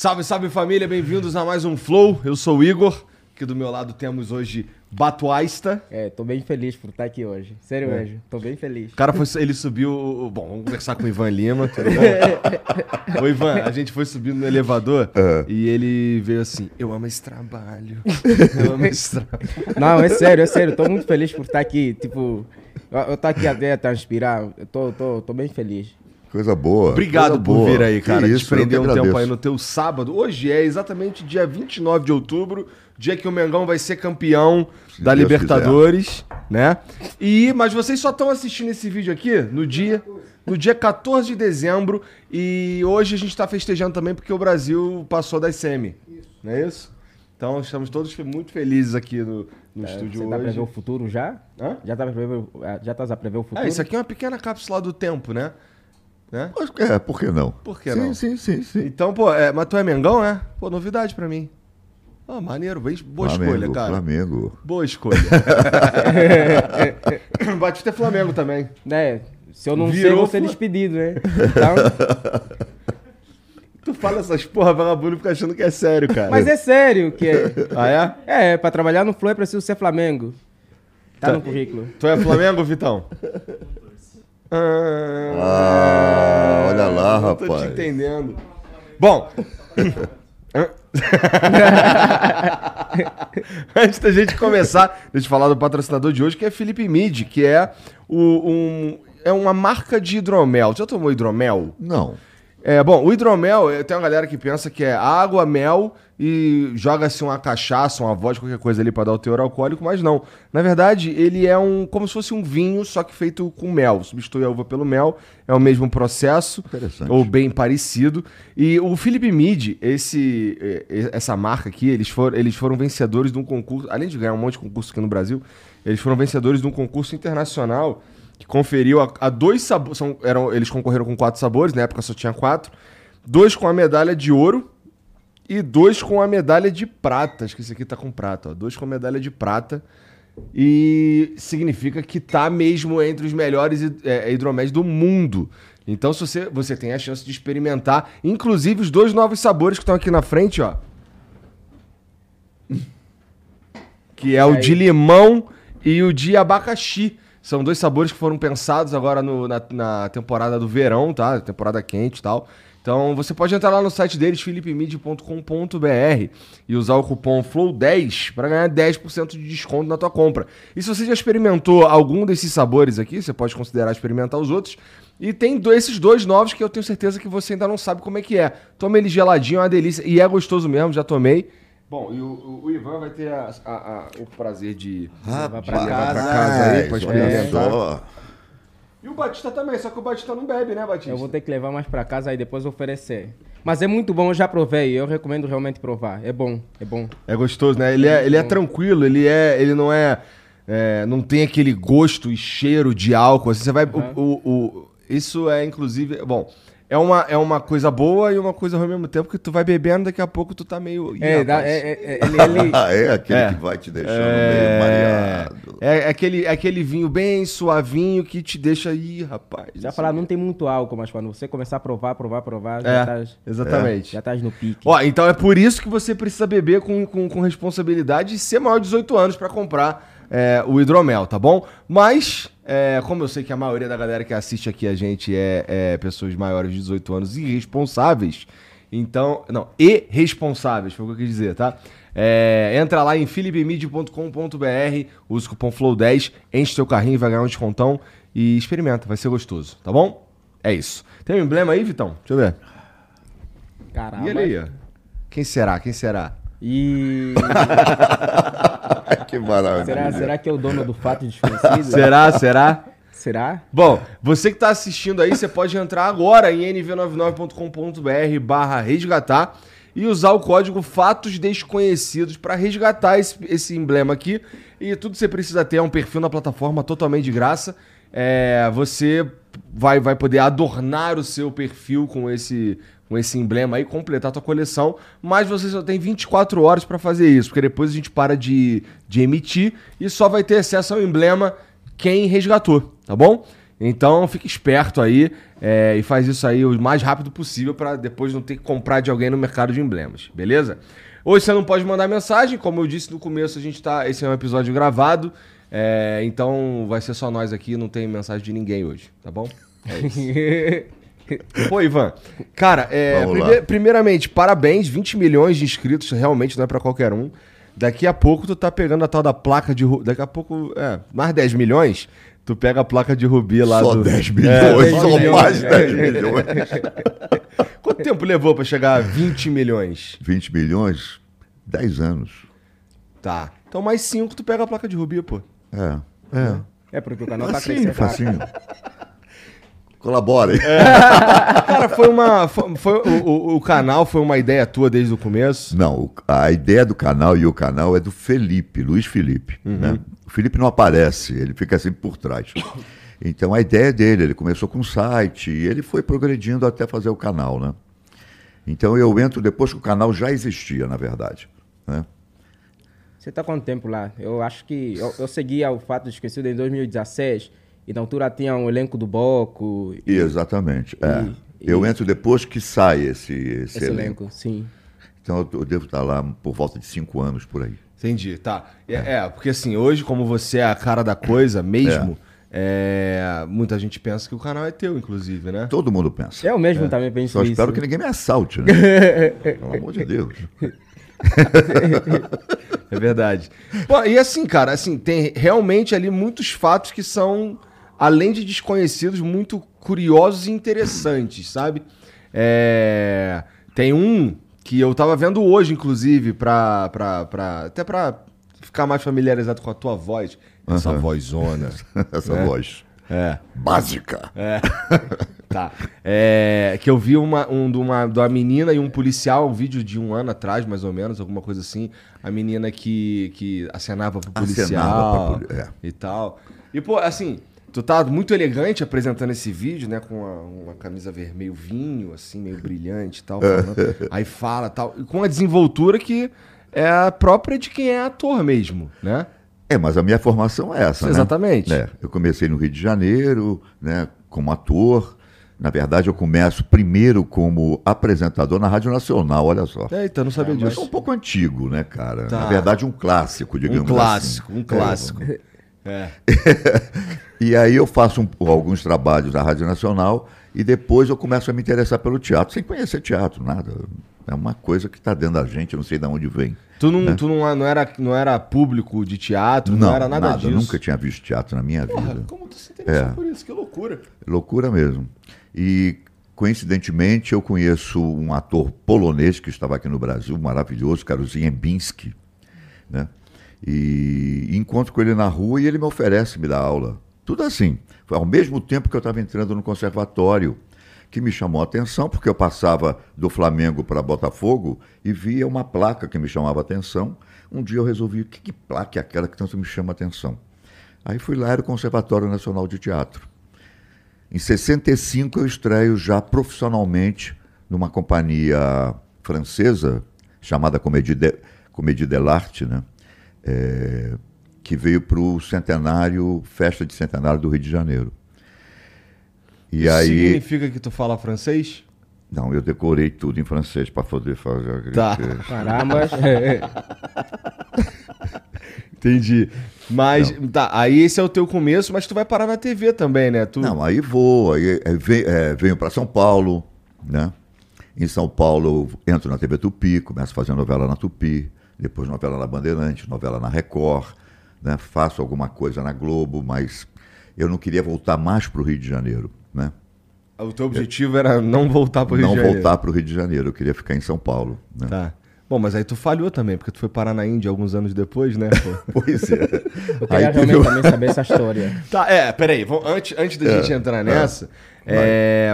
Salve, salve família, bem-vindos a mais um Flow. Eu sou o Igor, que do meu lado temos hoje Batuaista. É, tô bem feliz por estar aqui hoje. Sério é. mesmo, tô bem feliz. O cara foi, ele subiu. Bom, vamos conversar com o Ivan Lima, tudo bom? Ô, Ivan, a gente foi subindo no elevador uhum. e ele veio assim: Eu amo esse trabalho. Eu amo esse trabalho. Não, é sério, é sério, tô muito feliz por estar aqui. Tipo, eu, eu tô aqui até a transpirar, eu tô, tô, tô bem feliz. Coisa boa. Obrigado coisa por boa. vir aí, cara. Desprender um tempo aí no teu sábado. Hoje é exatamente dia 29 de outubro, dia que o Mengão vai ser campeão Se da Deus Libertadores, quiser. né? E mas vocês só estão assistindo esse vídeo aqui no dia no dia 14 de dezembro e hoje a gente está festejando também porque o Brasil passou das semi. Isso. Não é isso? Então estamos todos muito felizes aqui no, no é, estúdio você hoje. Você tá pra ver o futuro já? Hã? Já tá prever, já tá a prever o futuro? É, isso aqui é uma pequena cápsula do tempo, né? Né? É, por que não? Por que sim, não? Sim, sim, sim. Então, pô, é, mas tu é Mengão, é? Pô, novidade pra mim. Ah, maneiro, bem, boa Flamengo, escolha, cara. Flamengo. Boa escolha. Batista é Flamengo também. É, se eu não Virou sei, eu vou ser despedido, né? Então... Tu fala essas porra, vagabundo fica achando que é sério, cara. Mas é sério que é. Ah, é? É, pra trabalhar no Flow é preciso ser Flamengo. Tá, tá no currículo. Tu é Flamengo, Vitão? Ah, ah, olha lá, rapaz. Tô te entendendo. Bom. Antes da gente começar, deixa eu falar do patrocinador de hoje, que é Felipe Mid, que é, o, um, é uma marca de hidromel. Já tomou hidromel? Não. É, bom, o hidromel, tem uma galera que pensa que é água, mel e joga-se uma cachaça, uma vodka, qualquer coisa ali para dar o teor alcoólico, mas não. Na verdade, ele é um como se fosse um vinho, só que feito com mel. Substitui a uva pelo mel, é o mesmo processo, ou bem parecido. E o Philip Mead, esse, eh, essa marca aqui, eles foram, eles foram vencedores de um concurso, além de ganhar um monte de concurso aqui no Brasil, eles foram vencedores de um concurso internacional que conferiu a, a dois sabores. Eram, eles concorreram com quatro sabores, na época só tinha quatro. Dois com a medalha de ouro e dois com a medalha de prata. Acho que esse aqui tá com prata, ó. Dois com a medalha de prata. E significa que tá mesmo entre os melhores é, hidroméis do mundo. Então, se você, você tem a chance de experimentar, inclusive os dois novos sabores que estão aqui na frente, ó. Que é o de limão e o de abacaxi. São dois sabores que foram pensados agora no, na, na, temporada do verão, tá? Temporada quente e tal. Então você pode entrar lá no site deles, philipmid.com.br e usar o cupom FLOW10 para ganhar 10% de desconto na tua compra. E se você já experimentou algum desses sabores aqui, você pode considerar experimentar os outros. E tem esses dois novos que eu tenho certeza que você ainda não sabe como é que é. Toma ele geladinho, é uma delícia. E é gostoso mesmo, já tomei. Bom, e o, o Ivan vai ter a, a, a, o prazer de levar pra casa, pra casa aí, pode experimentar. E o Batista também, só que o Batista não bebe, né, Batista? Eu vou ter que levar mais pra casa e depois oferecer. Mas é muito bom, eu já provei, eu recomendo realmente provar. É bom, é bom. É gostoso, né? Ele é, ele é tranquilo, ele, é, ele não é é, não tem aquele gosto e cheiro de álcool. Assim, você vai. Uhum. O, o, o, isso é, inclusive. Bom, é uma, é uma coisa boa e uma coisa ruim ao mesmo tempo, que tu vai bebendo, daqui a pouco tu tá meio. É, dá, é, é, é, ele, ele... é aquele é. que vai te deixando é, meio mareado. É, é, aquele, é aquele vinho bem suavinho que te deixa aí, rapaz. Já falar, não tem muito álcool, mas quando você começar a provar, provar, provar, já é, Exatamente. Já estás no pique. Ó, então é por isso que você precisa beber com, com, com responsabilidade e ser maior de 18 anos para comprar é, o hidromel, tá bom? Mas, é, como eu sei que a maioria da galera que assiste aqui a gente é, é pessoas maiores de 18 anos e responsáveis, então. Não, e responsáveis, foi o que eu quis dizer, tá? É, entra lá em philipmid.com.br, usa o cupom FLOW10, enche seu carrinho, vai ganhar um descontão e experimenta, vai ser gostoso, tá bom? É isso. Tem um emblema aí, Vitão? Deixa eu ver. Caramba. E ele aí, ó. Quem será? Quem será? E. que maravilha. Será, será que é o dono do fato desconhecido? será? Será? Será? Bom, você que está assistindo aí, você pode entrar agora em nv99.com.br barra resgatar e usar o código Fatos Desconhecidos para resgatar esse, esse emblema aqui. E tudo que você precisa ter é um perfil na plataforma totalmente de graça. É, você vai, vai poder adornar o seu perfil com esse, com esse emblema aí, completar a tua coleção, mas você só tem 24 horas para fazer isso, porque depois a gente para de, de emitir e só vai ter acesso ao emblema quem resgatou, tá bom? Então fique esperto aí é, e faz isso aí o mais rápido possível para depois não ter que comprar de alguém no mercado de emblemas, beleza? Hoje você não pode mandar mensagem, como eu disse no começo, a gente tá. Esse é um episódio gravado. É, então vai ser só nós aqui, não tem mensagem de ninguém hoje, tá bom? É isso. Pô, Ivan, cara, é, prime primeiramente, parabéns, 20 milhões de inscritos, realmente não é para qualquer um. Daqui a pouco tu tá pegando a tal da placa de. Daqui a pouco, é, mais 10 milhões, tu pega a placa de Rubi lá só do. 10 milhões, é, só milhões, mais 10 milhões. Quanto tempo levou para chegar a 20 milhões? 20 milhões? 10 anos. Tá. Então mais 5 tu pega a placa de Rubi, pô. É. É. É porque o canal tá facinho, tá crescendo. Facinho. Colaborem. É. Cara, foi uma. Foi, foi o, o, canal foi uma ideia tua desde o começo? Não, a ideia do canal e o canal é do Felipe, Luiz Felipe. Uhum. Né? O Felipe não aparece, ele fica sempre por trás. Então a ideia é dele, ele começou com um site e ele foi progredindo até fazer o canal, né? Então eu entro depois que o canal já existia, na verdade. Né? Você está quanto tempo lá? Eu acho que. Eu, eu seguia o fato de esquecido em 2016. E na altura tinha um elenco do Boco. E, Exatamente. É. E, eu entro depois que sai esse, esse, esse elenco. elenco. Sim. Então eu devo estar lá por volta de cinco anos por aí. Entendi, tá. É, é. é porque assim, hoje, como você é a cara da coisa mesmo. É. É, muita gente pensa que o canal é teu, inclusive, né? Todo mundo pensa. Eu mesmo é. também penso Só isso. espero que ninguém me assalte, né? Pelo amor de Deus. é verdade. Bom, e assim, cara, assim, tem realmente ali muitos fatos que são além de desconhecidos, muito curiosos e interessantes, sabe? É... Tem um que eu tava vendo hoje, inclusive, pra, pra, pra, até pra ficar mais familiarizado com a tua voz. Essa uhum. vozona. Essa né? voz. É. Básica. É. tá. É, que eu vi uma, um, de, uma, de uma menina e um policial, um vídeo de um ano atrás, mais ou menos, alguma coisa assim. A menina que, que acenava pro policial acenava pra, é. e tal. E, pô, assim, Tu tá muito elegante apresentando esse vídeo, né? Com uma, uma camisa vermelho vinho, assim, meio brilhante e tal. Falando, aí fala tal. E com a desenvoltura que é a própria de quem é ator mesmo, né? É, mas a minha formação é essa, Exatamente. né? Exatamente. É, eu comecei no Rio de Janeiro, né? Como ator. Na verdade, eu começo primeiro como apresentador na Rádio Nacional, olha só. Eita, não sabia é, disso. É um pouco antigo, né, cara? Tá. Na verdade, um clássico, digamos um clássico, assim. Um clássico, um clássico. É. e aí eu faço um, alguns trabalhos na Rádio Nacional e depois eu começo a me interessar pelo teatro, sem conhecer teatro, nada. É uma coisa que está dentro da gente, eu não sei de onde vem. Tu não, né? tu não, não, era, não era público de teatro, não, não era nada, nada disso? nunca tinha visto teatro na minha Porra, vida. Como tu se interessou é. por isso? Que loucura. Loucura mesmo. E coincidentemente eu conheço um ator polonês que estava aqui no Brasil, maravilhoso, Karuzinho Binski, né? E encontro com ele na rua e ele me oferece me dar aula. Tudo assim. Foi ao mesmo tempo que eu estava entrando no conservatório, que me chamou a atenção, porque eu passava do Flamengo para Botafogo e via uma placa que me chamava a atenção. Um dia eu resolvi, que, que placa é aquela que tanto me chama a atenção? Aí fui lá, era o Conservatório Nacional de Teatro. Em 65 eu estreio já profissionalmente numa companhia francesa chamada Comédie de, Comédie de l'Arte, né? É, que veio para o centenário, festa de centenário do Rio de Janeiro. E Isso aí, Significa que tu fala francês? não, eu decorei tudo em francês para poder fazer aquele Tá. texto. Caramba. é, Entendi. Mas, tá, aí esse é o teu começo, mas tu vai parar na TV também, né? Tu... Não, aí vou, aí é, ve- é, venho para São Paulo, né? Em São Paulo eu entro na TV Tupi, começo a fazer novela na Tupi, depois novela na Bandeirantes, novela na Record, né? Faço alguma coisa na Globo, mas eu não queria voltar mais para o Rio de Janeiro, né? O teu objetivo era não voltar pro Rio não de Janeiro. voltar para o Rio de Janeiro, eu queria ficar em São Paulo, né? Tá. Bom, mas aí tu falhou também, porque tu foi parar na Índia alguns anos depois, né? pô? Pois é. Eu Aí queria teve realmente o- também saber essa história. tá, é, peraí, vamos, antes, antes da É, gente entrar nessa. É,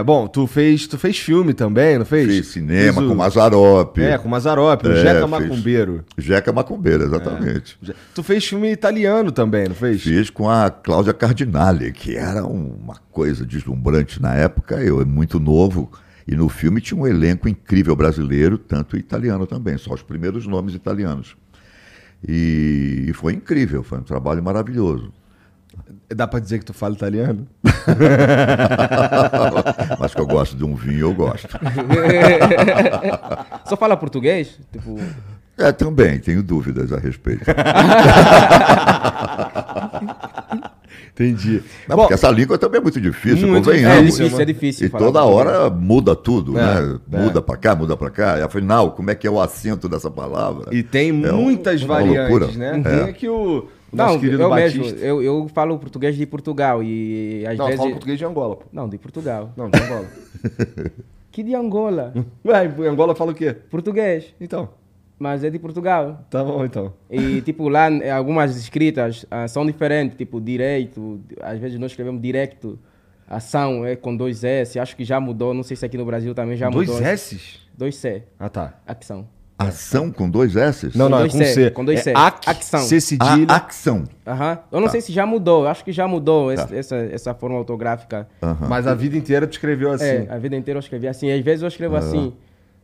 bom, tu fez, tu fez filme também, não fez? Fiz cinema Fez o- com Mazzaropi, É, com Mazzaropi, o É, Jeca fiz. Macumbeiro. Jeca Macumbeira, exatamente. Tu fez filme italiano também, não fez? Fiz com a Cláudia Cardinale, que era uma coisa deslumbrante na época, eu muito novo, e no filme tinha um elenco incrível brasileiro, tanto italiano também, só os primeiros nomes italianos. E, e foi incrível, foi um trabalho maravilhoso. Dá pra dizer que tu fala italiano? Mas que eu gosto de um vinho, eu gosto. Só fala português? Tipo, É, também, tenho dúvidas a respeito. Entendi. Não, Bom, porque essa língua também é muito difícil, Muito convenhamos. é difícil, difícil, é difícil. E falar toda português. hora muda tudo, É, né? é. Muda pra cá, muda pra cá. E afinal, como é que é o acento dessa palavra? E tem É um- muitas uma variantes, loucura. né? É. Tem aqui o, o nosso Não, querido eu Batista. mesmo, eu, eu falo português de Portugal e às Não, eu vezes... falo português de Angola. pô. Não, de Portugal. Não, de Angola. Que de Angola? Ué, Angola fala o quê? português, Então, mas é de Portugal. tá bom então. E, tipo, lá eh, algumas escritas ah, são diferentes, tipo, direito, às vezes nós escrevemos direto, ação é com dois S, acho que já mudou, não sei se aqui no Brasil também já Dois mudou. S's? Dois C, Ah, tá. ação. Ação com dois S's? Não, não, é com C, C. com dois é C. ac, Acção. C cedilha. A acção. Aham. Eu não sei se já mudou, eu acho que já mudou esse- essa, essa forma ortográfica. Mas a vida inteira tu escreveu assim. É, a vida inteira eu escrevi assim. Às vezes eu escrevo assim.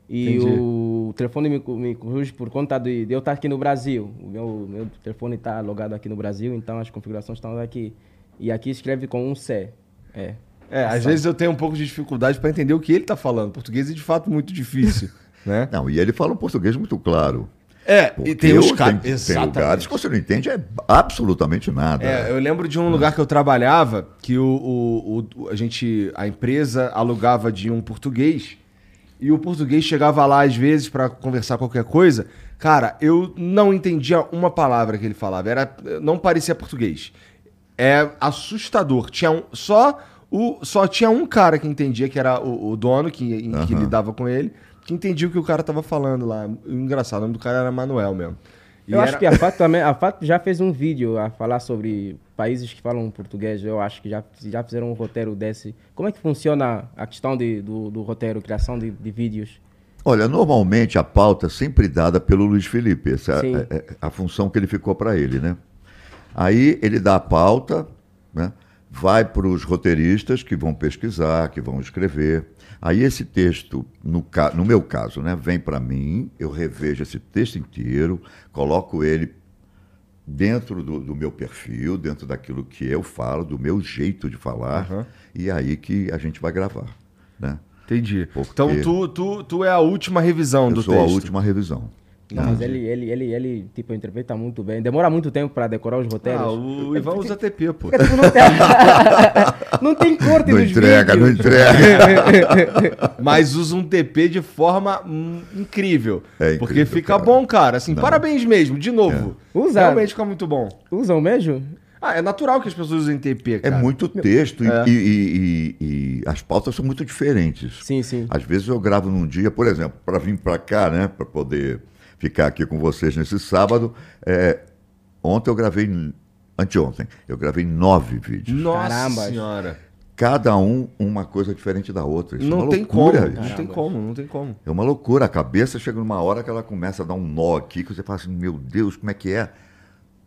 E Entendi. o telefone me, me corrige por conta de, de eu estar aqui no Brasil. O meu, meu telefone está logado aqui no Brasil, então as configurações estão aqui. E aqui escreve com um C. É. É, às vezes eu tenho um pouco de dificuldade pra entender o que ele tá falando. Português é de fato muito difícil, né? Não, e ele fala um português muito claro. É, Porque e tem os caras. tem, tem lugares que você não entende é absolutamente nada. É, eu lembro de um lugar que eu trabalhava que o, o- o- a gente, a empresa alugava de um português e o português chegava lá às vezes pra conversar qualquer coisa. Cara, eu não entendia uma palavra que ele falava. Era, não parecia português. É assustador. Tinha um, só o só tinha um cara que entendia que era o, o dono que, em- que lidava com ele, que entendia o que o cara tava falando lá. Engraçado, o nome do cara era Manuel mesmo. E Eu acho era- que a FAT também, a FAT já fez um vídeo a falar sobre países que falam português. Eu acho que já, já fizeram um roteiro desse. Como é que funciona a questão de, do, do roteiro, criação de, de vídeos? Olha, normalmente a pauta é sempre dada pelo Luiz Felipe, essa Sim. é, é a função que ele ficou para ele, né? Aí ele dá a pauta, né? vai para os roteiristas que vão pesquisar, que vão escrever. Aí esse texto, no, no meu caso, né, vem para mim, eu revejo esse texto inteiro, coloco ele dentro do, do meu perfil, dentro daquilo que eu falo, do meu jeito de falar, Aham. e aí que a gente vai gravar, né? Entendi. Porque- Então tu, tu, tu é a última revisão Eu do sou texto. a última revisão. Não, mas ele, ele, ele, ele, tipo, interpreta muito bem. Demora muito tempo para decorar os roteiros. Ah, o Ivan usa TP, pô. Porque não tem, não tem corte Não nos entrega, não vídeos. entrega. Mas usa um TP de forma hum, incrível. É porque incrível, fica cara. bom, cara. Assim, Não. parabéns mesmo, de novo. Usa. Realmente fica muito bom. Usam mesmo? Ah, é natural que as pessoas usem TP, É cara. muito texto e- É. E, e- e- e as pautas são muito diferentes. Sim, sim. Às vezes eu gravo num dia, por exemplo, para vir para cá, né, para poder ficar aqui com vocês nesse sábado. é, ontem eu gravei, anteontem, eu gravei nove vídeos. Nossa Caramba. senhora. Cada um uma coisa diferente da outra. Isso é Não uma tem como. loucura. Não isso. tem como, não tem como. É uma loucura. A cabeça chega numa hora que ela começa a dar um nó aqui, que você fala assim, meu Deus, como é que é?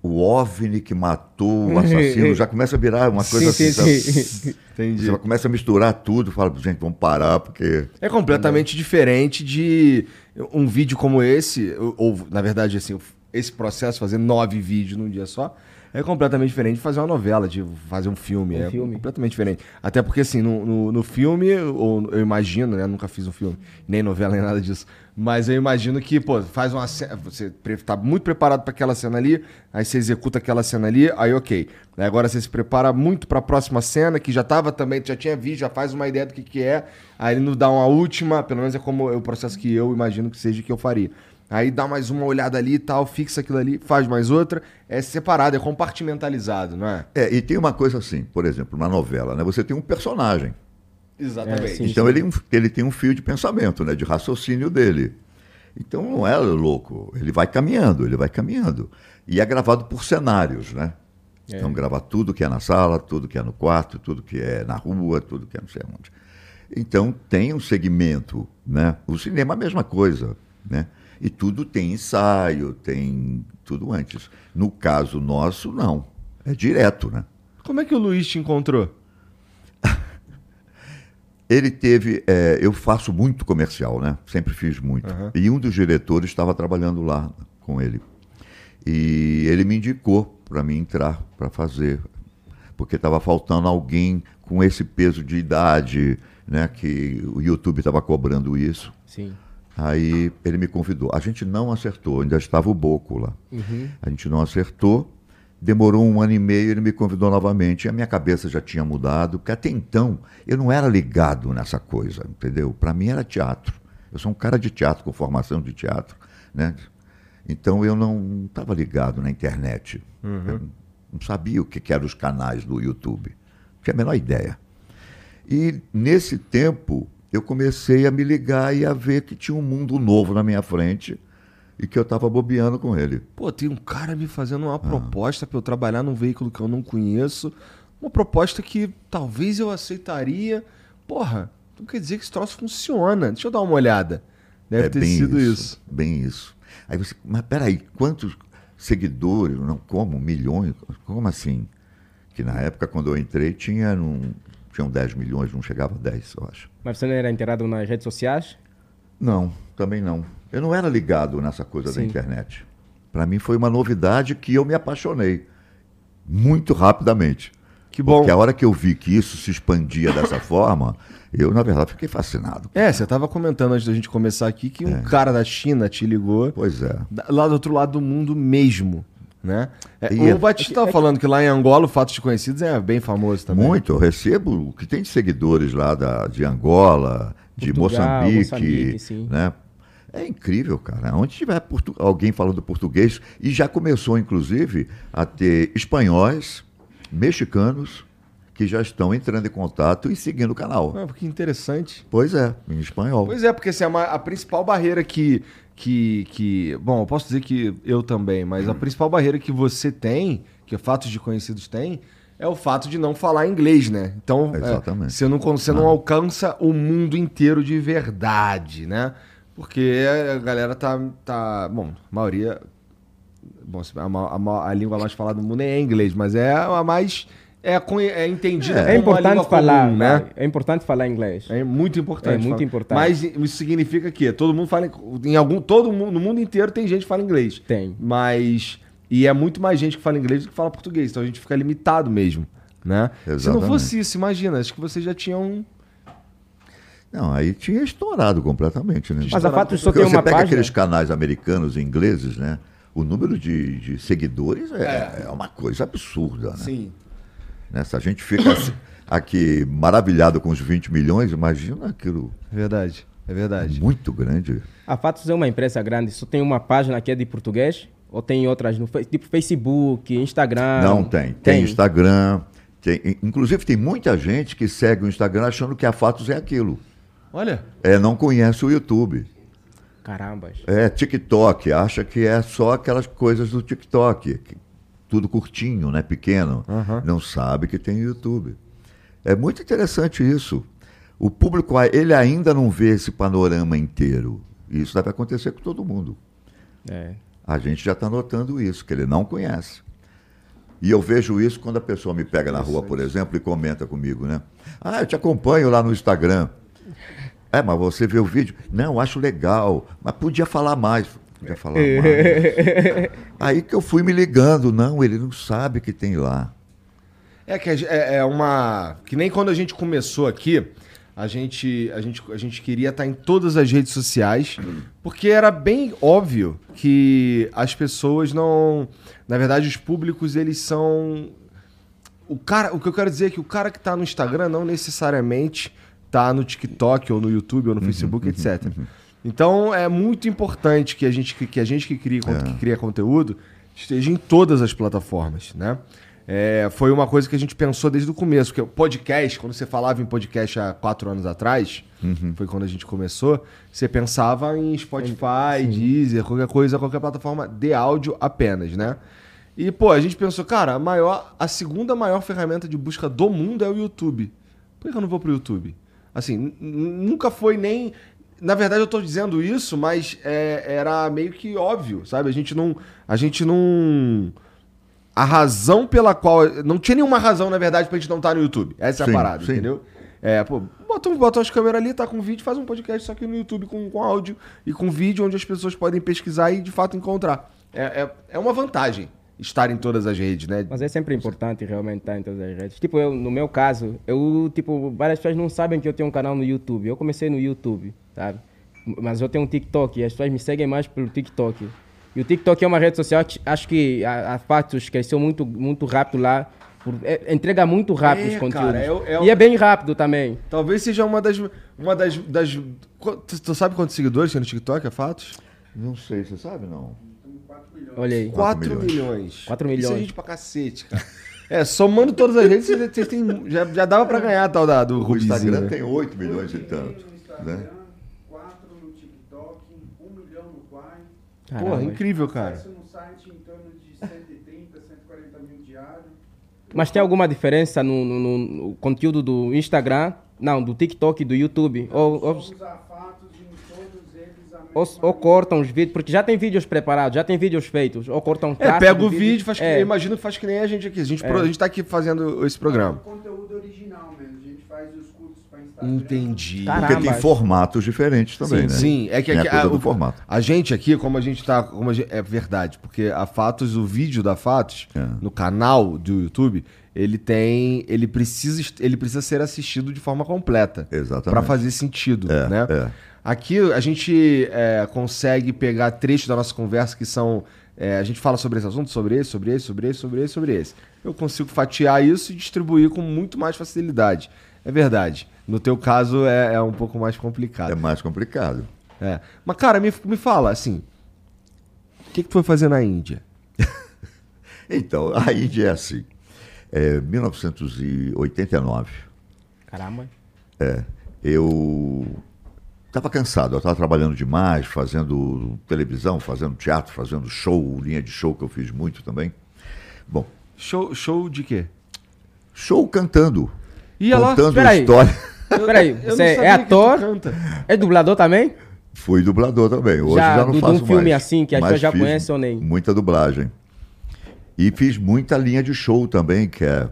o OVNI que matou o assassino, já começa a virar uma coisa sim, assim. sim, sim. Entendi. Você começa a misturar tudo, fala, gente, vamos parar, porque. É completamente diferente de um vídeo como esse, ou, ou, na verdade, assim, esse processo, fazer nove vídeos num dia só, é completamente diferente de fazer uma novela, de fazer um filme. Um é filme. completamente diferente. Até porque, assim, no, no, no filme, ou eu imagino, né? Nunca fiz um filme, nem novela, nem nada disso. Mas eu imagino que, pô, faz uma cena. Você tá muito preparado para aquela cena ali, aí você executa aquela cena ali, aí ok. Agora você se prepara muito para a próxima cena, que já tava também, já tinha visto, já faz uma ideia do que, que é. Aí ele nos dá uma última, pelo menos é como é o processo que eu imagino que seja que eu faria. Aí dá mais uma olhada ali e tal, fixa aquilo ali, faz mais outra. É separado, é compartimentalizado, não é? É, e tem uma coisa assim, por exemplo, na novela, né? Você tem um personagem. Exatamente. É, sim. Então ele, ele tem um fio de pensamento, né? De raciocínio dele. Então não é louco. Ele vai caminhando, ele vai caminhando. E é gravado por cenários, né? Então grava tudo que é na sala, tudo que é no quarto, tudo que é na rua, tudo que é não sei onde. Então tem um segmento, né? O cinema é a mesma coisa, né? E tudo tem ensaio, tem tudo antes. No caso nosso, não. É direto, né? Como é que o Luiz te encontrou? Ele teve. é, eu faço muito comercial, né? Sempre fiz muito. Aham. E um dos diretores estava trabalhando lá com ele. E ele me indicou para mim entrar para fazer. Porque estava faltando alguém com esse peso de idade, né? Que o YouTube estava cobrando isso. Sim. Aí ele me convidou. A gente não acertou, ainda estava o Boco lá. A gente não acertou. Demorou um ano e meio, ele me convidou novamente. E a minha cabeça já tinha mudado, porque até então eu não era ligado nessa coisa, entendeu? Para mim era teatro. Eu sou um cara de teatro, com formação de teatro, né? Então eu não estava ligado na internet. Eu não sabia o que, que eram os canais do YouTube. Não tinha a menor ideia. E nesse tempo eu comecei a me ligar e a ver que tinha um mundo novo na minha frente e que eu estava bobeando com ele. Pô, tem um cara me fazendo uma proposta pra eu trabalhar num veículo que eu não conheço. Uma proposta que talvez eu aceitaria. Porra, então quer dizer que esse troço funciona. Deixa eu dar uma olhada. Deve é ter bem sido isso, isso. Bem isso. Aí você, mas peraí, quantos seguidores? Não, como? Milhões? Como assim? Que na época, quando eu entrei, tinha um, tinham 10 milhões, não chegava a 10, eu acho. Mas você não era inteirado nas redes sociais? Não, também não. Eu não era ligado nessa coisa da Sim. internet. Para mim foi uma novidade que eu me apaixonei muito rapidamente. Que bom. Porque a hora que eu vi que isso se expandia dessa forma, eu, na verdade, fiquei fascinado. É, você tava comentando antes da gente começar aqui que um cara da China te ligou Pois é. da- lá do outro lado do mundo mesmo, né? É, E é- o Batista tava falando que lá em Angola o fato de conhecidos é bem famoso também. Muito, eu recebo o que tem de seguidores lá da, de Angola, de Portugal, Moçambique, Moçambique, sim. né? É incrível, cara. Onde tiver portu- alguém falando português, e já começou, inclusive, a ter espanhóis, mexicanos, que já estão entrando em contato e seguindo o canal. Ah, que interessante. Pois é, em espanhol. Pois é, porque assim, a, ma- a principal barreira que, que, que. Bom, eu posso dizer que eu também, mas a principal barreira que você tem, que o fato de conhecidos têm, é o fato de não falar inglês, né? Então, é, Exatamente. você não, você não alcança o mundo inteiro de verdade, né? Porque a galera tá. tá bom, a maioria. Bom, a, a a língua mais falada do mundo é inglês, mas é a mais. É, é entendida É, uma importante falar, comum, né? É importante falar inglês. É muito importante. É muito falar. importante. Mas isso significa que todo mundo fala em algum todo mundo no mundo inteiro tem gente que fala inglês. Tem. Mas e é muito mais gente que fala inglês do que fala português. Então a gente fica limitado mesmo, né? Se não Exatamente. fosse isso, imagina, acho que vocês já tinham Não, aí tinha estourado completamente, né? Mas a fato só Porque tem você uma pega página. aqueles canais americanos e ingleses, né? O número de, de seguidores é, é uma coisa absurda, né? sim. Né? Se a gente fica assim, aqui maravilhado com os 20 milhões, imagina aquilo É verdade. É verdade. muito grande. A Fatos é uma empresa grande, só tem uma página que é de português? Ou tem outras no tipo Facebook, Instagram? Não tem. Tem, Instagram. Tem, inclusive, tem muita gente que segue o Instagram achando que a Fatos é aquilo. Olha, É, não conhece o YouTube. Carambas. É TikTok, acha que é só aquelas coisas do TikTok. Tudo curtinho, né? Pequeno. Aham. Não sabe que tem YouTube. É muito interessante isso. O público, ele ainda não vê esse panorama inteiro. Isso deve acontecer com todo mundo. É. A gente já está notando isso, que ele não conhece. E eu vejo isso quando a pessoa me pega na rua, por exemplo, e comenta comigo, né? Ah, eu te acompanho lá no Instagram. É, mas você vê o vídeo? Não, acho legal, mas podia falar mais. Podia falar mais. Aí que eu fui me ligando, não, ele não sabe que tem lá. É que é, é uma. Que nem quando a gente começou aqui, a gente, a gente, a gente queria estar em todas as redes sociais, porque era bem óbvio que as pessoas não. Na verdade, os públicos, eles são. O, cara, o que eu quero dizer é que o cara que está no Instagram não necessariamente está no TikTok ou no YouTube ou no Facebook, etc. Então é muito importante que a gente que a gente que cria, que cria conteúdo esteja em todas as plataformas, né? É, foi uma coisa que a gente pensou desde o começo, porque o podcast, quando você falava em podcast há quatro anos atrás, foi quando a gente começou, você pensava em Spotify, Deezer, qualquer coisa, qualquer plataforma de áudio apenas, né? E, pô, a gente pensou, cara, a, maior, a segunda maior ferramenta de busca do mundo é o YouTube. Por que eu não vou pro YouTube? Assim, nunca foi nem. Na verdade, eu tô dizendo isso, mas é, era meio que óbvio, sabe? A gente não. A gente não. A razão pela qual. Não tinha nenhuma razão, na verdade, pra gente não estar no YouTube. Essa é Sim, a parada, sim. entendeu? É, pô, bota, bota as câmeras ali, tá com vídeo, faz um podcast só que no YouTube com, com áudio e com vídeo onde as pessoas podem pesquisar e de fato encontrar. É, é, é uma vantagem estar em todas as redes, né? Mas é sempre importante realmente estar em todas as redes. Tipo, eu, no meu caso, eu, tipo, várias pessoas não sabem que eu tenho um canal no YouTube. Eu comecei no YouTube, sabe? Mas eu tenho um TikTok e as pessoas me seguem mais pelo TikTok. E o TikTok é uma rede social que acho que a, a Fatos cresceu muito, muito rápido lá. Por, é- entrega muito rápido É, os conteúdos. cara, é o- E é bem rápido também. Talvez seja uma das. Uma das, das... Tu, tu sabe quantos seguidores tem no TikTok, é fatos? Não sei, você sabe não? Olha aí. 4 milhões. milhões. 4 Isso é milhões. gente pra cacete, cara. É, somando todas as redes, vocês têm, já, já dava pra ganhar a tal da, do O Rubizinho. Instagram né? tem 8 milhões e tanto. Né? 4 no TikTok, 1 milhão no Quai. Porra, Caramba. incrível, cara. No site em torno de 130, 140 mil diários. Mas tem alguma diferença no, no- no- no conteúdo do Instagram? Não, do TikTok e do YouTube? Ou, ou, Somos afatos em todos eles a ou, ou cortam os vídeos? Porque já tem vídeos preparados, já tem vídeos feitos. Ou cortam É, pega o vídeo, faz que, É. eu imagino que faz que nem a gente aqui. A gente, pro- a gente tá aqui fazendo esse programa. conteúdo original mesmo. A gente faz os cursos para Instagram. Entendi. Caramba. Porque tem formatos diferentes também, sim, né? sim, é que aqui, a, o- formato. a gente aqui, como a gente tá. Como a gente- é verdade, porque a Fatos, o vídeo da Fatos, É. no canal do YouTube, ele tem. Ele precisa, ele precisa ser assistido de forma completa. Exatamente. Pra fazer sentido, É, né? é. Aqui a gente é, consegue pegar trechos da nossa conversa que são. é, a gente fala sobre esse assunto, sobre esse, sobre esse, sobre esse, sobre esse, sobre esse. Eu consigo fatiar isso e distribuir com muito mais facilidade. É verdade. No teu caso é, é um pouco mais complicado. É mais complicado. É. Mas, cara, me, me fala, assim. O que, que tu foi fazer na Índia? Então, a Índia é assim. É, 1989, Caramba. é, eu estava cansado, eu estava trabalhando demais, fazendo televisão, fazendo teatro, fazendo show, linha de show que eu fiz muito também. Bom, Show, show de quê? show cantando, Ia lá, contando espera aí. história. Peraí, Eu você não é ator? É dublador também? Fui dublador também. Hoje Já já, não do- faço um filme mais. assim, que as Mas pessoas já fiz conhecem ou nem? Muita dublagem. E fiz muita linha de show também, que é,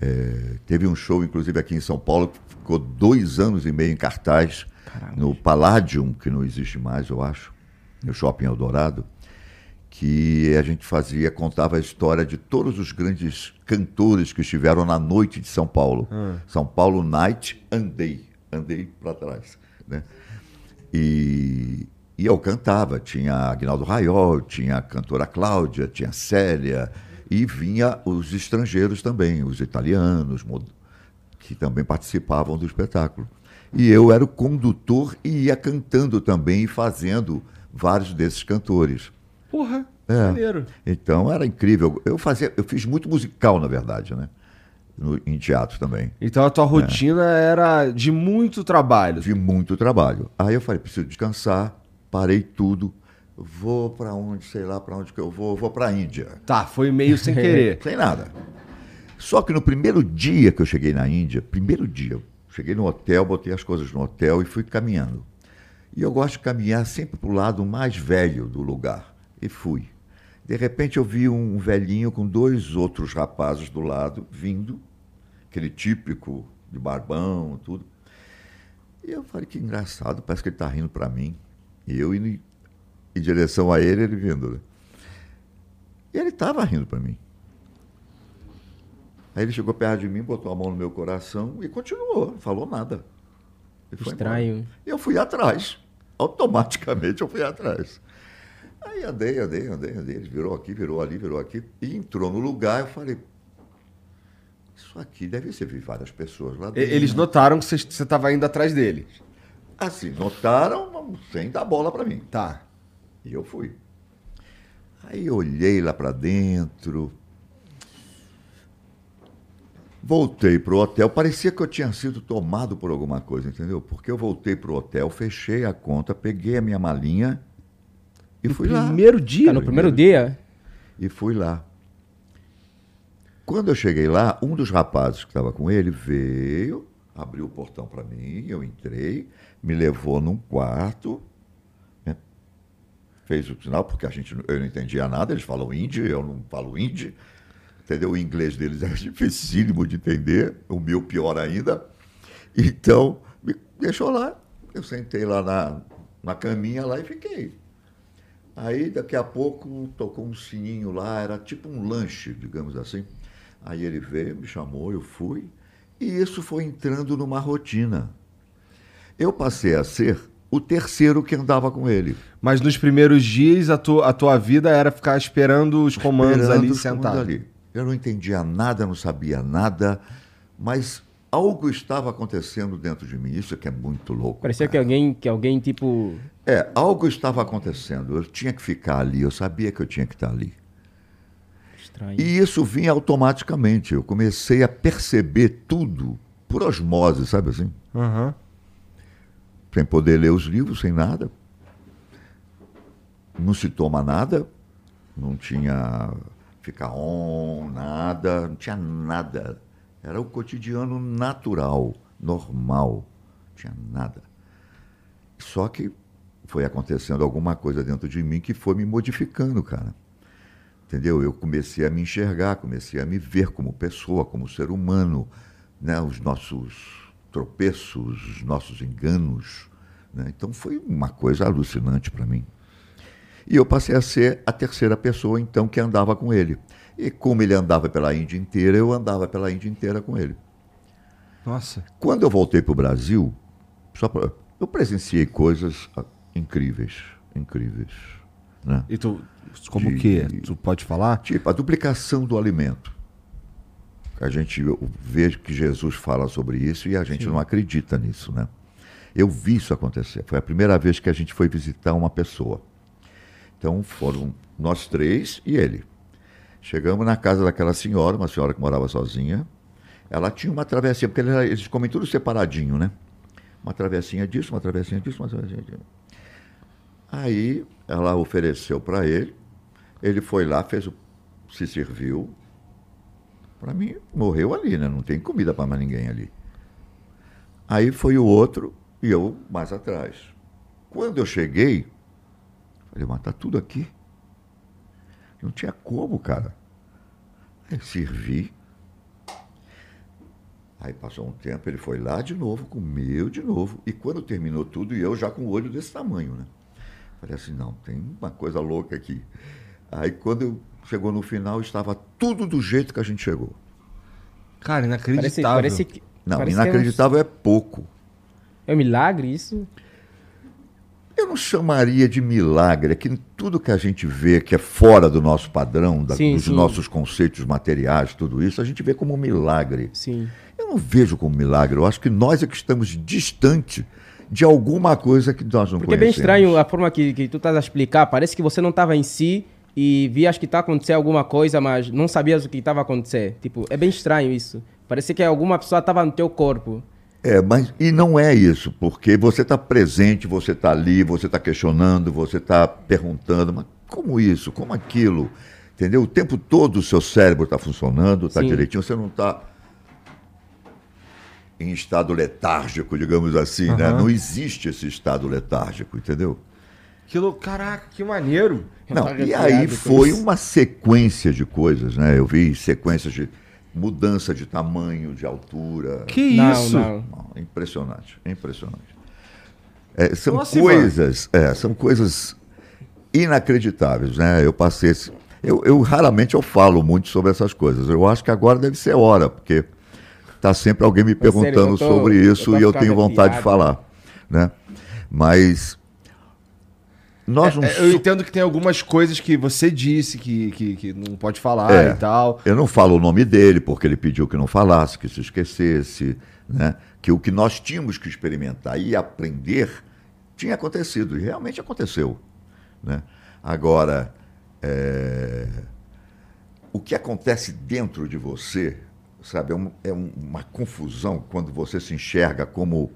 é, teve um show, inclusive, aqui em São Paulo, que ficou dois anos e meio em cartaz, no Palladium, que não existe mais, eu acho, no Shopping Eldorado, que a gente fazia, contava a história de todos os grandes cantores que estiveram na noite de São Paulo. São Paulo Night Andei, andei para trás, né? E, e eu cantava, tinha Agnaldo Raiol, tinha a cantora Cláudia, tinha Célia, e vinha os estrangeiros também, os italianos, que também participavam do espetáculo. E eu era o condutor e ia cantando também e fazendo vários desses cantores. Porra, É. maneiro. Então era incrível. Eu fazia, eu fiz muito musical, na verdade, né? No- em teatro também. Então a tua rotina era de muito trabalho. Vi muito trabalho. Aí eu falei, preciso descansar, parei tudo. Vou para onde, sei lá para onde que eu vou, vou para a Índia. Tá, foi meio sem querer. Sem nada. Só que no primeiro dia que eu cheguei na Índia, primeiro dia, cheguei no hotel, botei as coisas no hotel e fui caminhando. E eu gosto de caminhar sempre para o lado mais velho do lugar. E fui. De repente eu vi um velhinho com dois outros rapazes do lado vindo, aquele típico de barbão, tudo. E eu falei que engraçado, parece que ele está rindo para mim. E eu indo em, direção a ele, ele vindo. Né? E ele estava rindo para mim. Aí ele chegou perto de mim, botou a mão no meu coração e continuou, não falou nada. Estranho. E eu fui atrás. Automaticamente eu fui atrás. Aí andei, andei, andei, andei. Ele virou aqui, virou ali, virou aqui. E entrou no lugar, eu falei. Isso aqui deve ser vi várias pessoas lá dentro. Eles notaram que você estava indo atrás dele. Assim, notaram, mas sem dar bola para mim. Tá. E eu fui. Aí eu olhei lá para dentro. Voltei pro hotel. Parecia que eu tinha sido tomado por alguma coisa, entendeu? Porque eu voltei pro hotel, fechei a conta, peguei a minha malinha e fui lá. Primeiro dia. Tá no primeiro dia? E fui lá. Quando eu cheguei lá, um dos rapazes que estava com ele veio, abriu o portão para mim, eu entrei, me levou num quarto, né? fez o sinal, porque a gente, eu não entendia nada, eles falam hindi, eu não falo hindi, entendeu? O inglês deles é dificílimo de entender, o meu pior ainda. Então, me deixou lá, eu sentei lá na, na caminha lá e fiquei. Aí, daqui a pouco, tocou um sininho lá, era tipo um lanche, digamos assim. Aí ele veio, me chamou, eu fui, e isso foi entrando numa rotina. Eu passei a ser o terceiro que andava com ele. Mas nos primeiros dias, a tua, a tua vida era ficar esperando os comandos esperando ali os comandos sentado. ali. Eu não entendia nada, não sabia nada, mas algo estava acontecendo dentro de mim. Isso é que é muito louco. Parecia que cara. alguém, que alguém tipo. É, algo estava acontecendo. Eu tinha que ficar ali, eu sabia que eu tinha que estar ali. Estranho. E isso vinha automaticamente. Eu comecei a perceber tudo por osmose, sabe assim? Aham. Sem poder ler os livros, sem nada. Não se toma nada. Não tinha ficar on, nada. Não tinha nada. Era o cotidiano natural, normal. Não tinha nada. Só que foi acontecendo alguma coisa dentro de mim que foi me modificando, cara. Entendeu? Eu comecei a me enxergar, comecei a me ver como pessoa, como ser humano, né? Os nossos tropeços, os nossos enganos, né? Então foi uma coisa alucinante para mim. E eu passei a ser a terceira pessoa então que andava com ele. E como ele andava pela Índia inteira, eu andava pela Índia inteira com ele. Nossa. Quando eu voltei para o Brasil, só pra- eu presenciei coisas ah, incríveis, incríveis, né? E tu, como De- que? Tu pode falar? Tipo, a duplicação do alimento. A gente vê que Jesus fala sobre isso e a gente não acredita nisso, né? Eu vi isso acontecer. Foi a primeira vez que a gente foi visitar uma pessoa. Então foram nós três e ele. Chegamos na casa daquela senhora, uma senhora que morava sozinha. Ela tinha uma travessinha, porque eles, comem tudo separadinho, né? Uma travessinha disso, uma travessinha disso, uma travessinha disso. Aí ela ofereceu para ele, ele foi lá, fez o, se serviu. Para mim, morreu ali, né? Não tem comida para mais ninguém ali. Aí foi o outro e eu mais atrás. Quando eu cheguei, falei, mas tá tudo aqui. Não tinha como, cara. Aí servi. Aí passou um tempo, ele foi lá de novo, comeu de novo. E quando terminou tudo, e eu já com o olho desse tamanho, né? Falei assim, não, tem uma coisa louca aqui. Aí quando chegou no final, estava tudo do jeito que a gente chegou. Cara, Parece, inacreditável. parece que. Não, parece que é um- inacreditável é pouco. É um milagre isso? Eu não chamaria de milagre, é que tudo que a gente vê que é fora do nosso padrão, da- Sim, dos sim. nossos conceitos materiais, tudo isso, a gente vê como um milagre. Sim. Eu não vejo como milagre, eu acho que nós é que estamos distante de alguma coisa que nós não Porque é bem conhecemos. estranho a forma que, que tu estás a explicar. Parece que você não estava em si e vias que está acontecendo alguma coisa, mas não sabias o que estava a acontecer. Tipo, é bem estranho isso. Parece que alguma pessoa estava no teu corpo. É, mas e não é isso, porque você está presente, você está ali, você está questionando, você está perguntando, mas como isso, como aquilo, entendeu? O tempo todo o seu cérebro está funcionando, está direitinho, você não está em estado letárgico, digamos assim, né? Aham. Não existe esse estado letárgico, entendeu? Que lou- Caraca, que maneiro. Não, e aí foi uma sequência de coisas, né? Eu vi sequências de mudança de tamanho, de altura. Que Não, isso? não. Não, impressionante, impressionante. É, são Nossa, coisas, é, são coisas inacreditáveis, né? Eu passei esse, eu, eu raramente eu falo muito sobre essas coisas. Eu acho que agora deve ser hora, porque tá sempre alguém me sério, perguntando eu tô- sobre eu isso tô e eu tenho vontade de falar, né? Mas nós não É, eu entendo que tem algumas coisas que você disse que, que, que não pode falar É. e tal. Eu não falo o nome dele, porque ele pediu que não falasse, que se esquecesse, né? que o que nós tínhamos que experimentar e aprender tinha acontecido, e realmente aconteceu. Né? Agora, é, o que acontece dentro de você, sabe, é, um- é um- uma confusão quando você se enxerga como.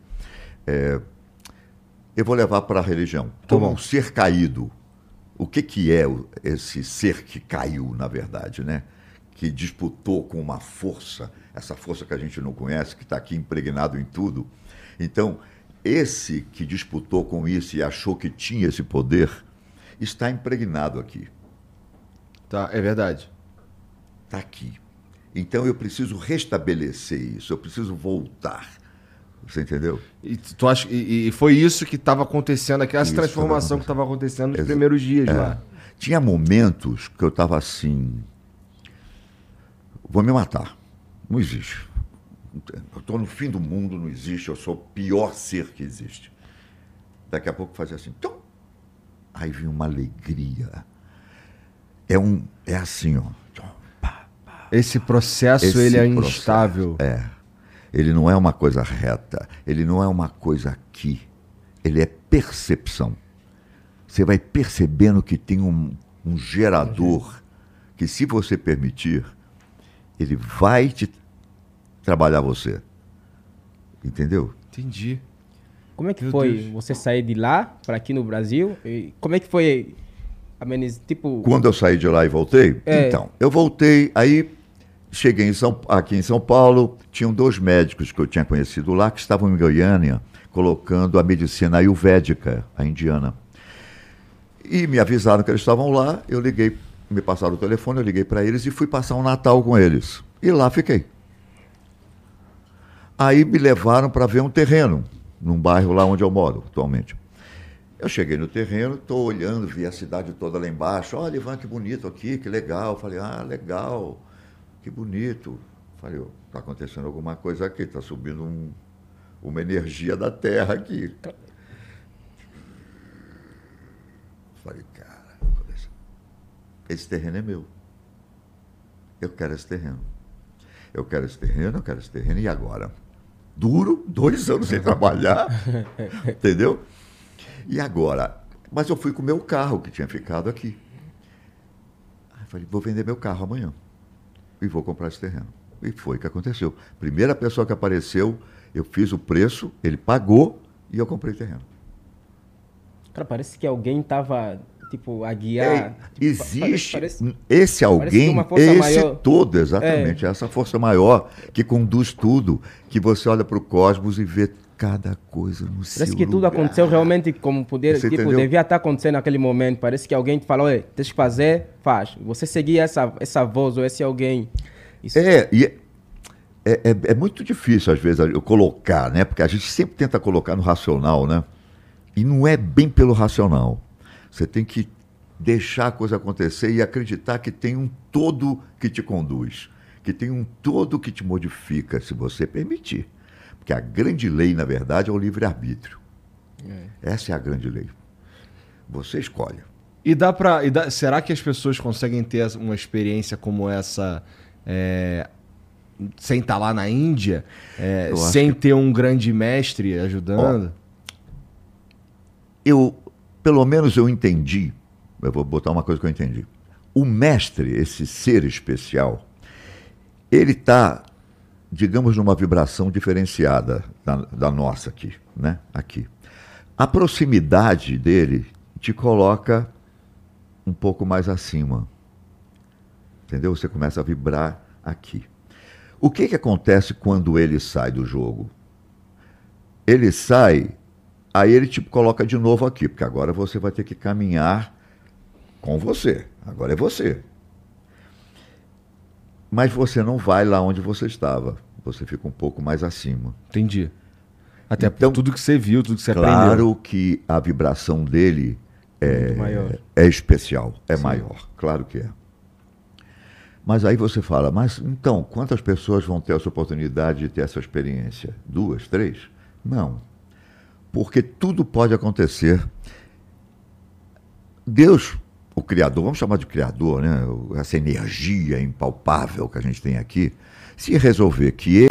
é, eu vou levar para a religião, como bom. um ser caído. O que, que é esse ser que caiu, na verdade, né? Que disputou com uma força, essa força que a gente não conhece, que está aqui impregnado em tudo. Então, esse que disputou com isso e achou que tinha esse poder, está impregnado aqui. Tá, é verdade. Está aqui. Então, eu preciso restabelecer isso, eu preciso voltar. Você entendeu? E tu acha e, e foi isso que estava acontecendo, aquela Isso transformação que estava acontecendo nos Exa- primeiros dias É. lá. Tinha momentos que eu estava assim. Vou me matar. Não existe. Eu estou no fim do mundo, não existe. Eu sou o pior ser que existe. Daqui a pouco fazia assim. Tum! Aí vinha uma alegria. É um. É assim, ó. Esse processo Esse ele é processo, instável. É. Ele não é uma coisa reta. Ele não é uma coisa aqui. Ele é percepção. Você vai percebendo que tem um, um gerador que, se você permitir, ele vai te trabalhar você. Entendeu? Entendi. Como é que Meu foi Deus. você sair de lá para aqui no Brasil? E como é que foi, ameniz, tipo, Quando eu saí de lá e voltei, É. então, eu voltei, aí cheguei em São, aqui em São Paulo, tinham dois médicos que eu tinha conhecido lá que estavam em Goiânia colocando a medicina ayurvédica, a indiana. E me avisaram que eles estavam lá, eu liguei, me passaram o telefone, eu liguei para eles e fui passar um Natal com eles. E lá fiquei. Aí me levaram para ver um terreno, num bairro lá onde eu moro atualmente. Eu cheguei no terreno, estou olhando, vi a cidade toda lá embaixo. Olha, Ivan, que bonito aqui, que legal. Falei, ah, legal, que bonito. Falei, está acontecendo alguma coisa aqui, está subindo um- uma energia da terra aqui. Falei, cara, esse terreno é meu. Eu quero esse terreno. Eu quero esse terreno, eu quero esse terreno. E agora? Duro, dois anos sem trabalhar. Entendeu? E agora? Mas eu fui com o meu carro que tinha ficado aqui. Aí falei, vou vender meu carro amanhã. E vou comprar esse terreno. E foi o que aconteceu. Primeira pessoa que apareceu, eu fiz o preço, ele pagou e eu comprei o terreno. cara, parece que alguém tava tipo a guiar. É, tipo, existe parece- esse que alguém, esse maior- É. todo, exatamente, essa força maior que conduz tudo, que você olha para o cosmos e vê cada coisa no seu Parece que tudo lugar. aconteceu realmente como poder, Você tipo, entendeu? devia estar acontecendo naquele momento. Parece que alguém te falou, "Ei, tens que fazer, faz. Você seguir essa, essa voz ou esse alguém. Isso É, e é, é, é- é muito difícil, às vezes, eu colocar, né? Porque a gente sempre tenta colocar no racional, né? E não é bem pelo racional. Você tem que deixar a coisa acontecer e acreditar que tem um todo que te conduz, que tem um todo que te modifica, se você permitir. Porque a grande lei, na verdade, é o livre-arbítrio. Essa é a grande lei. Você escolhe. E dá pra. dá- será que as pessoas conseguem ter uma experiência como essa é, sem estar lá na Índia? é, sem ter um grande mestre ajudando? eu, pelo menos eu entendi, eu vou botar uma coisa que eu entendi. O mestre, esse ser especial, ele está, digamos, numa vibração diferenciada da, da nossa aqui, né? Aqui. A proximidade dele te coloca um pouco mais acima. Entendeu? Você começa a vibrar aqui. O que, que acontece quando ele sai do jogo? Ele sai Aí ele te coloca de novo aqui, porque agora você vai ter que caminhar com você. Agora é você. Mas você não vai lá onde você estava. Você fica um pouco mais acima. Entendi. Até Então- por tudo que você viu, tudo que você aprendeu. Claro que a vibração dele é, é especial, é maior, claro que é. Mas aí você fala, mas então, quantas pessoas vão ter essa oportunidade de ter essa experiência? Duas, três? Não. Porque tudo pode acontecer. Deus, o Criador, vamos chamar de Criador, né? essa energia impalpável que a gente tem aqui, se resolver que